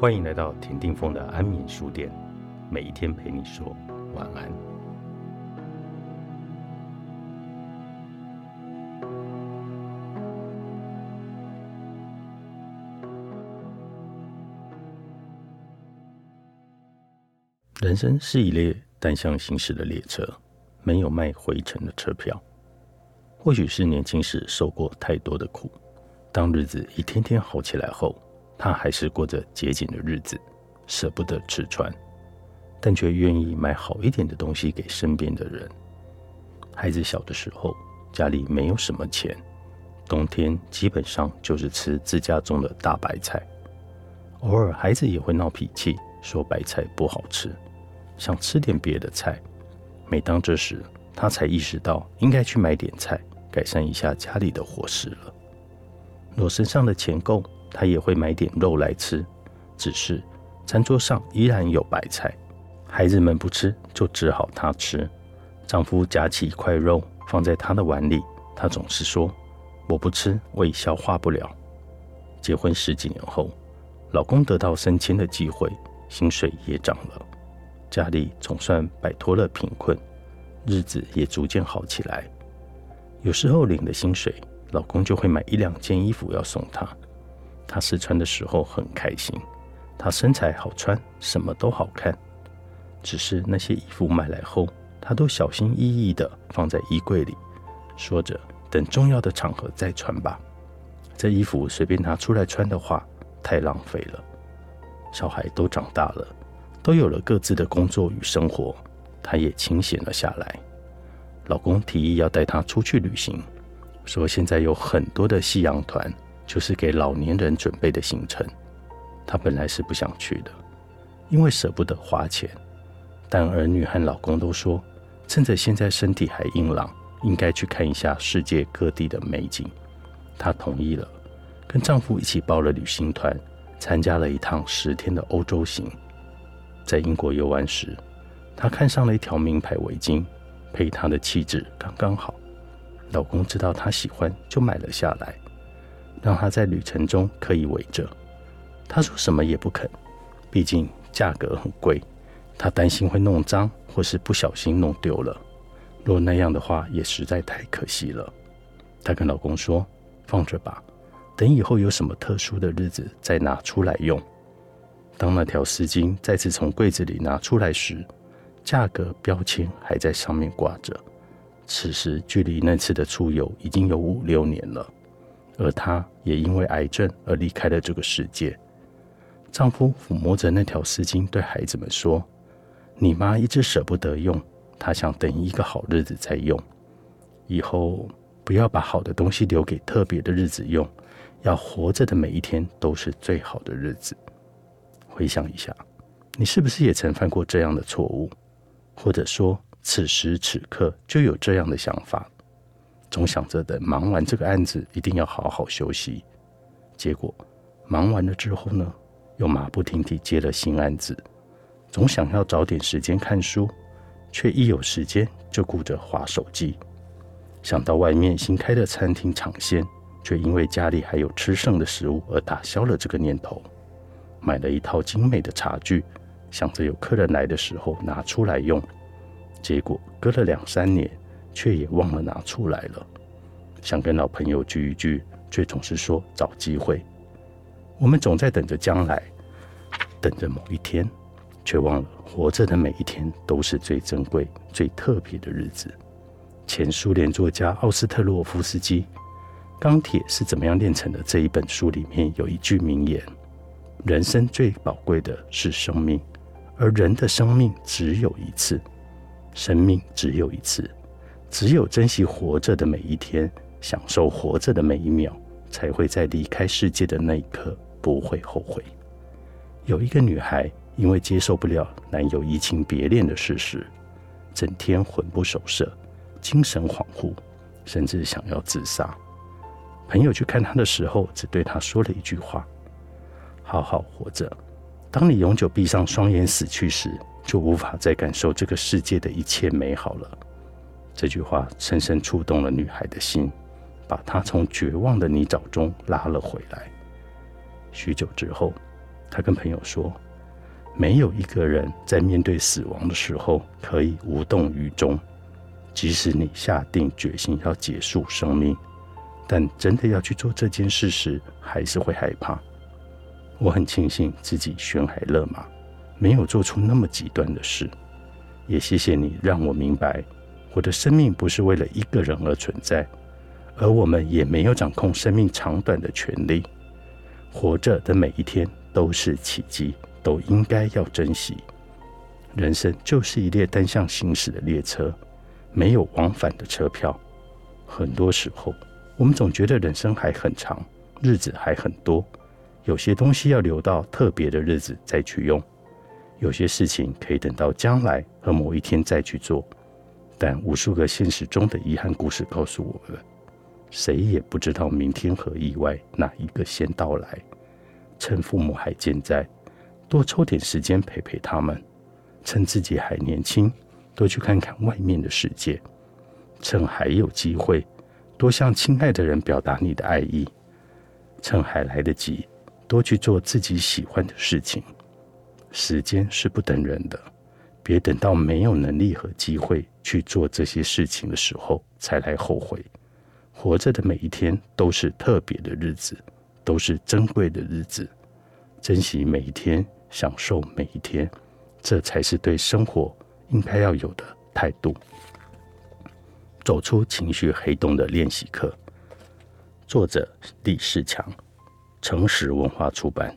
欢迎来到田定峰的安眠书店，每一天陪你说晚安。人生是一列单向行驶的列车，没有卖回程的车票。或许是年轻时受过太多的苦，当日子一天天好起来后，他还是过着节俭的日子，舍不得吃穿，但却愿意买好一点的东西给身边的人。孩子小的时候，家里没有什么钱，冬天基本上就是吃自家种的大白菜。偶尔孩子也会闹脾气，说白菜不好吃，想吃点别的菜。每当这时，他才意识到应该去买点菜。改善一下家里的伙食了。若身上的钱够，他也会买点肉来吃。只是餐桌上依然有白菜，孩子们不吃，就只好他吃。丈夫夹起一块肉放在他的碗里，他总是说：“我不吃，胃消化不了。”结婚十几年后，老公得到升迁的机会，薪水也涨了，家里总算摆脱了贫困，日子也逐渐好起来。有时候领了薪水，老公就会买一两件衣服要送她。她试穿的时候很开心，她身材好穿，什么都好看。只是那些衣服买来后，她都小心翼翼地放在衣柜里，说着等重要的场合再穿吧。这衣服随便拿出来穿的话，太浪费了。小孩都长大了，都有了各自的工作与生活，她也清闲了下来。老公提议要带她出去旅行，说现在有很多的夕阳团，就是给老年人准备的行程。她本来是不想去的，因为舍不得花钱。但儿女和老公都说，趁着现在身体还硬朗，应该去看一下世界各地的美景。她同意了，跟丈夫一起报了旅行团，参加了一趟十天的欧洲行。在英国游玩时，她看上了一条名牌围巾。配她的气质刚刚好，老公知道她喜欢，就买了下来，让他在旅程中可以围着。他说什么也不肯，毕竟价格很贵，他担心会弄脏或是不小心弄丢了。若那样的话，也实在太可惜了。她跟老公说：“放着吧，等以后有什么特殊的日子再拿出来用。”当那条丝巾再次从柜子里拿出来时，价格标签还在上面挂着。此时距离那次的出游已经有五六年了，而她也因为癌症而离开了这个世界。丈夫抚摸着那条丝巾，对孩子们说：“你妈一直舍不得用，她想等一个好日子再用。以后不要把好的东西留给特别的日子用，要活着的每一天都是最好的日子。”回想一下，你是不是也曾犯过这样的错误？或者说，此时此刻就有这样的想法，总想着等忙完这个案子一定要好好休息。结果忙完了之后呢，又马不停蹄接了新案子，总想要找点时间看书，却一有时间就顾着划手机。想到外面新开的餐厅尝鲜，却因为家里还有吃剩的食物而打消了这个念头。买了一套精美的茶具。想着有客人来的时候拿出来用，结果隔了两三年，却也忘了拿出来了。想跟老朋友聚一聚，却总是说找机会。我们总在等着将来，等着某一天，却忘了活着的每一天都是最珍贵、最特别的日子。前苏联作家奥斯特洛夫斯基《钢铁是怎么样炼成的》这一本书里面有一句名言：“人生最宝贵的是生命。”而人的生命只有一次，生命只有一次，只有珍惜活着的每一天，享受活着的每一秒，才会在离开世界的那一刻不会后悔。有一个女孩，因为接受不了男友移情别恋的事实，整天魂不守舍，精神恍惚，甚至想要自杀。朋友去看她的时候，只对她说了一句话：“好好活着。”当你永久闭上双眼死去时，就无法再感受这个世界的一切美好了。这句话深深触动了女孩的心，把她从绝望的泥沼中拉了回来。许久之后，她跟朋友说：“没有一个人在面对死亡的时候可以无动于衷。即使你下定决心要结束生命，但真的要去做这件事时，还是会害怕。”我很庆幸自己悬海勒马，没有做出那么极端的事。也谢谢你让我明白，我的生命不是为了一个人而存在，而我们也没有掌控生命长短的权利。活着的每一天都是奇迹，都应该要珍惜。人生就是一列单向行驶的列车，没有往返的车票。很多时候，我们总觉得人生还很长，日子还很多。有些东西要留到特别的日子再去用，有些事情可以等到将来和某一天再去做。但无数个现实中的遗憾故事告诉我们，谁也不知道明天和意外哪一个先到来。趁父母还健在，多抽点时间陪陪他们；趁自己还年轻，多去看看外面的世界；趁还有机会，多向亲爱的人表达你的爱意；趁还来得及。多去做自己喜欢的事情。时间是不等人的，别等到没有能力和机会去做这些事情的时候才来后悔。活着的每一天都是特别的日子，都是珍贵的日子。珍惜每一天，享受每一天，这才是对生活应该要有的态度。走出情绪黑洞的练习课，作者李世强。诚实文化出版。